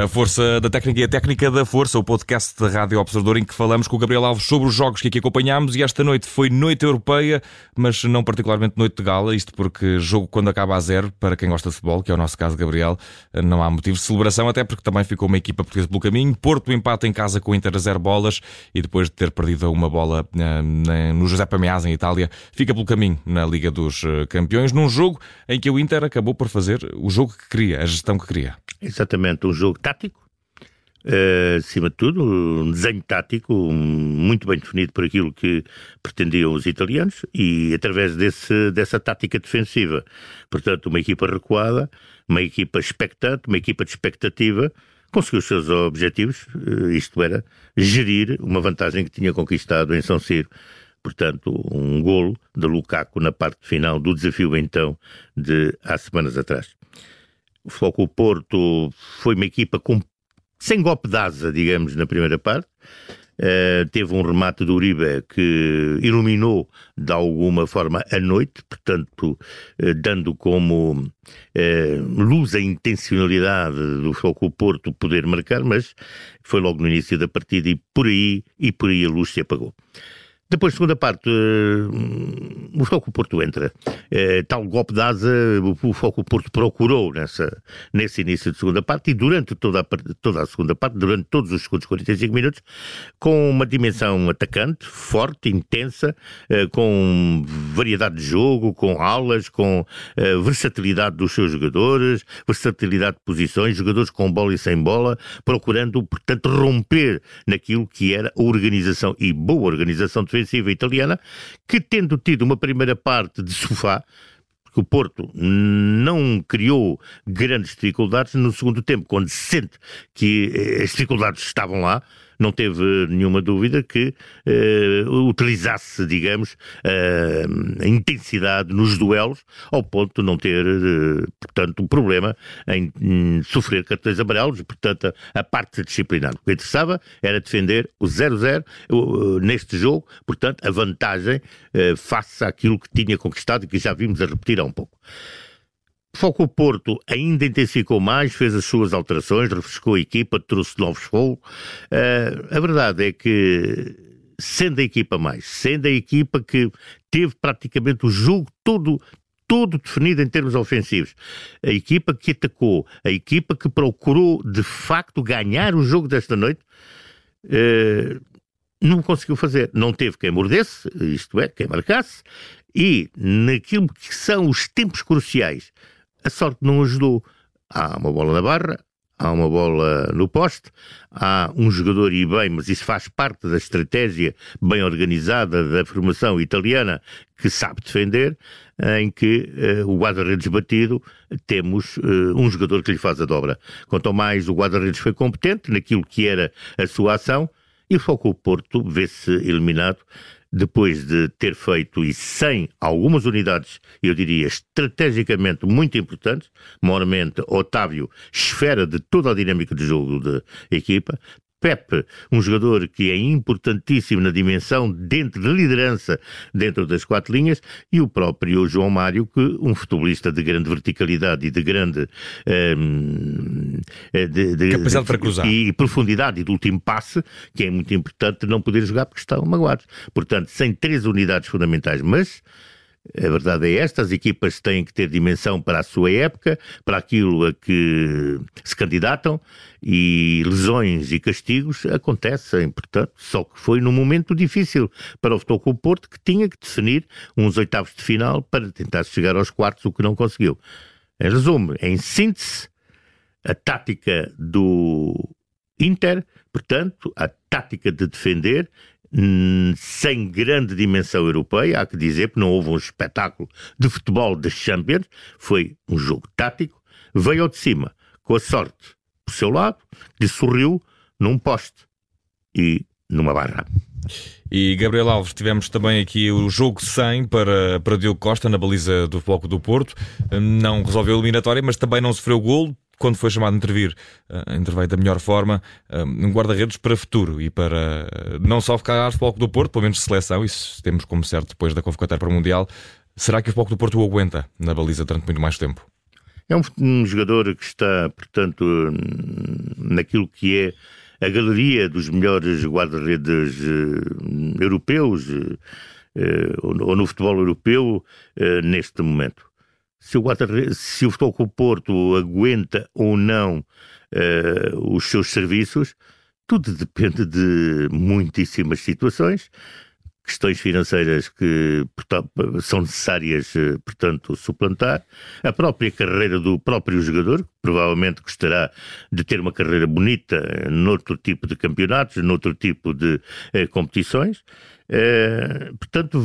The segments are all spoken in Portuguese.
A força da técnica e a técnica da força, o podcast da Rádio Observador em que falamos com o Gabriel Alves sobre os jogos que aqui acompanhámos e esta noite foi noite europeia, mas não particularmente noite de gala, isto porque jogo quando acaba a zero, para quem gosta de futebol, que é o nosso caso, Gabriel, não há motivo de celebração, até porque também ficou uma equipa portuguesa pelo caminho. Porto empata em casa com o Inter a zero bolas e depois de ter perdido uma bola eh, no José Meazza em Itália, fica pelo caminho na Liga dos eh, Campeões, num jogo em que o Inter acabou por fazer o jogo que queria, a gestão que queria. Exatamente, um jogo tático, uh, acima de tudo, um desenho tático muito bem definido por aquilo que pretendiam os italianos e através desse, dessa tática defensiva. Portanto, uma equipa recuada, uma equipa expectante, uma equipa de expectativa, conseguiu os seus objetivos, uh, isto era, gerir uma vantagem que tinha conquistado em São Ciro portanto, um golo de Lukaku na parte final do desafio então de há semanas atrás. O Foco Porto foi uma equipa com, sem golpe de asa, digamos, na primeira parte. Uh, teve um remate do Uribe que iluminou de alguma forma a noite, portanto, uh, dando como uh, luz a intencionalidade do Foco Porto poder marcar, mas foi logo no início da partida e por aí, e por aí a luz se apagou. Depois, segunda parte, uh, o Foco Porto entra. Uh, tal golpe de asa, o Foco Porto procurou nessa, nesse início de segunda parte e durante toda a, toda a segunda parte, durante todos os segundos 45 minutos, com uma dimensão atacante, forte, intensa, uh, com variedade de jogo, com aulas, com versatilidade dos seus jogadores, versatilidade de posições, jogadores com bola e sem bola, procurando, portanto, romper naquilo que era a organização e boa organização de ofensiva italiana, que tendo tido uma primeira parte de sofá, porque o Porto não criou grandes dificuldades no segundo tempo, quando se sente que eh, as dificuldades estavam lá, não teve nenhuma dúvida que uh, utilizasse, digamos, uh, a intensidade nos duelos, ao ponto de não ter, uh, portanto, um problema em, em, sofrer cartões amarelos, portanto, a, a parte disciplinar. O que interessava era defender o 0-0 neste jogo, portanto, a vantagem face àquilo que tinha conquistado e que já vimos a repetir há um pouco. Foco Porto ainda intensificou mais, fez as suas alterações, refrescou a equipa, trouxe novos fogos. Uh, a verdade é que, sendo a equipa mais, sendo a equipa que teve praticamente o jogo todo todo definido em termos ofensivos. A equipa que atacou, a equipa que procurou de facto ganhar o jogo desta noite, uh, não conseguiu fazer. Não teve quem mordesse, isto é, quem marcasse, e naquilo que são os tempos cruciais, a sorte não ajudou. Há uma bola na barra, há uma bola no poste, há um jogador e bem, mas isso faz parte da estratégia bem organizada da formação italiana que sabe defender, em que uh, o guarda-redes batido temos uh, um jogador que lhe faz a dobra. Quanto mais o guarda-redes foi competente naquilo que era a sua ação, e o Foco Porto vê-se eliminado depois de ter feito e sem algumas unidades, eu diria, estrategicamente muito importantes, moralmente Otávio, esfera de toda a dinâmica de jogo da equipa, Pepe, um jogador que é importantíssimo na dimensão dentro da liderança dentro das quatro linhas, e o próprio João Mário, que um futebolista de grande verticalidade e de grande um, ehm, de, de, capacidade para cruzar e profundidade e do último passe, que é muito importante não poder jogar porque estão magoados. Portanto, sem três unidades fundamentais, mas a verdade é esta: as equipas têm que ter dimensão para a sua época, para aquilo a que se candidatam, e lesões e castigos acontecem, portanto, só que foi num momento difícil para o Futebol Porto que tinha que definir uns oitavos de final para tentar chegar aos quartos, o que não conseguiu. Em resumo, em síntese, a tática do Inter, portanto, a tática de defender sem grande dimensão europeia, há que dizer, porque não houve um espetáculo de futebol das Champions, foi um jogo tático, veio de cima, com a sorte por seu lado, lhe sorriu num poste e numa barra. E Gabriel Alves, tivemos também aqui o jogo 100 para, para Diogo Costa na baliza do Foco do Porto. Não resolveu a eliminatória, mas também não sofreu gol quando foi chamado a intervir, uh, interveio da melhor forma, uh, um guarda-redes para futuro e para uh, não só ficar ao Futebol do Porto, pelo menos de seleção, isso temos como certo depois da convocatória para o Mundial. Será que o Futebol do Porto o aguenta na baliza durante muito mais tempo? É um, um jogador que está, portanto, naquilo que é a galeria dos melhores guarda-redes europeus ou no futebol europeu neste momento. Se o, se o Futebol o Porto aguenta ou não os seus serviços, tudo depende de muitíssimas situações. Questões financeiras que são necessárias, eh, portanto, suplantar, a própria carreira do próprio jogador, que provavelmente gostará de ter uma carreira bonita eh, noutro tipo de campeonatos, noutro tipo de competições, eh, portanto,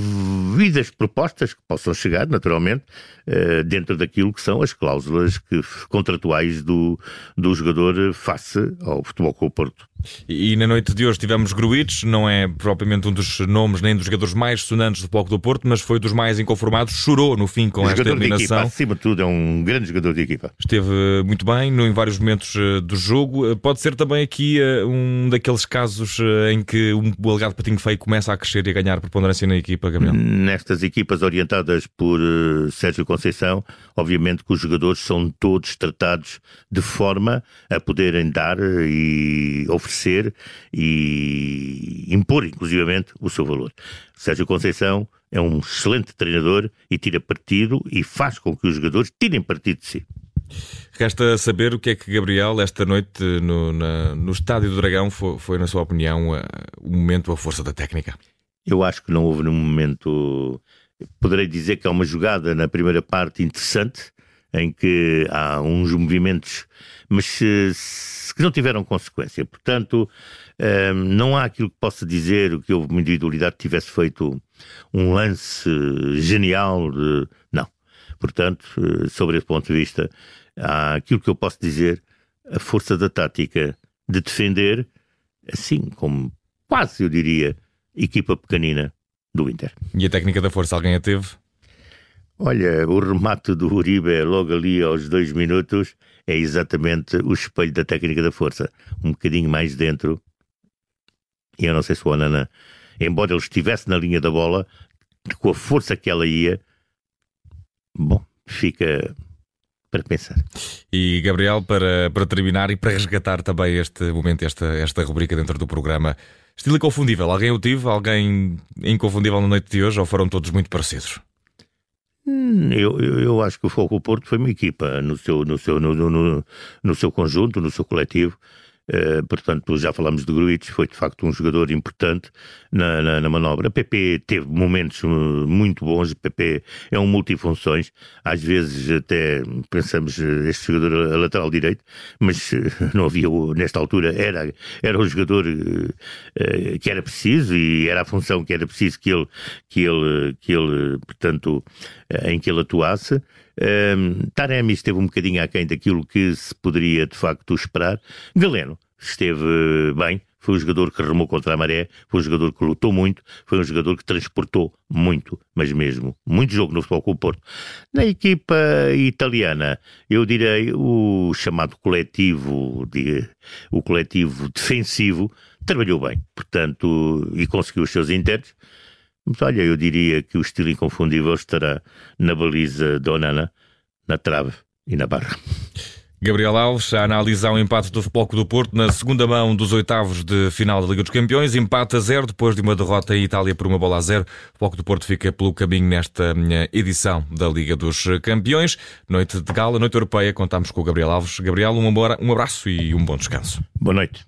vidas propostas que possam chegar, naturalmente, eh, dentro daquilo que são as cláusulas que, contratuais do, do jogador face ao Futebol com o Porto. E, e na noite de hoje tivemos Gruites, não é propriamente um dos nomes nem dos jogadores mais sonantes do Futebol do Porto, mas foi dos mais inconformados, chorou no fim com o esta eliminação. Equipa, acima de tudo, é um grande jogador de equipa. Esteve muito bem no, em vários momentos eh, do jogo. Pode ser também aqui um daqueles casos em que o alegado patinho feio começa a crescer crescer e ganhar preponderância na equipa, Gabriel? Nestas equipas orientadas por uh, Sérgio Conceição, obviamente que os jogadores são todos tratados de forma a poderem dar e oferecer e impor, inclusivamente, o seu valor. Sérgio Conceição é um excelente treinador e tira partido e faz com que os jogadores tirem partido de si. Resta saber o que é que Gabriel, esta noite no, na, no Estádio do Dragão, foi, foi na sua opinião, o momento, a força da técnica. Eu acho que não houve nenhum momento. Poderei dizer que há uma jogada na primeira parte interessante, em que há uns movimentos, mas que não tiveram consequência. Portanto, ehm, não há aquilo que possa dizer que houve uma individualidade que tivesse feito um lance genial. De... Não. Portanto, eh, sobre esse ponto de vista, há aquilo que eu posso dizer, a força da tática de defender, assim como quase eu diria equipa pequenina do Inter. E a técnica da força, alguém a teve? Olha, o remate do Uribe logo ali aos dois minutos é exatamente o espelho da técnica da força. Um bocadinho mais dentro. E eu não sei se o Anana, embora ele estivesse na linha da bola, com a força que ela ia, bom, fica para pensar. E Gabriel, para, para terminar e para resgatar também este momento, esta, esta rubrica dentro do programa, estilo inconfundível, alguém o tive? Alguém inconfundível na noite de hoje ou foram todos muito parecidos? Hum, eu, eu, eu, acho que o Foco Porto foi uma equipa no seu, no seu, no, no, no seu conjunto, no seu coletivo. Uh, portanto, já falamos de Gruitch, foi de facto um jogador importante na, na, na manobra. PP teve momentos eh, muito bons, PP é um multifunções, às vezes até pensamos eh, este jogador a lateral direito, mas não havia, nesta altura, era, era um jogador que era preciso e era a função que era preciso que ele, que ele, que ele portanto, em que ele atuasse. Um, Taremi esteve um bocadinho aquém daquilo que se poderia de facto esperar. Galeno esteve bem, foi um jogador que remou contra a maré, foi um jogador que lutou muito, foi um jogador que transportou muito, mas mesmo, muito jogo no futebol o Porto. Na equipa italiana, eu direi o chamado coletivo, de, o coletivo defensivo, trabalhou bem, portanto, e conseguiu os seus intérpretes. Mas olha, eu diria que o estilo inconfundível estará na baliza de Onana, na trave e na barra. Gabriel Alves a analisar o empate do Futebol do Porto na segunda mão dos oitavos de final da Liga dos Campeões. Empate a zero depois de uma derrota em Itália por uma bola a zero. O Futebol do Porto fica pelo caminho nesta eh, edição da Liga dos Campeões. Noite de gala, noite europeia. Contamos com o Gabriel Alves. Gabriel, um abraço e um bom descanso. Boa noite.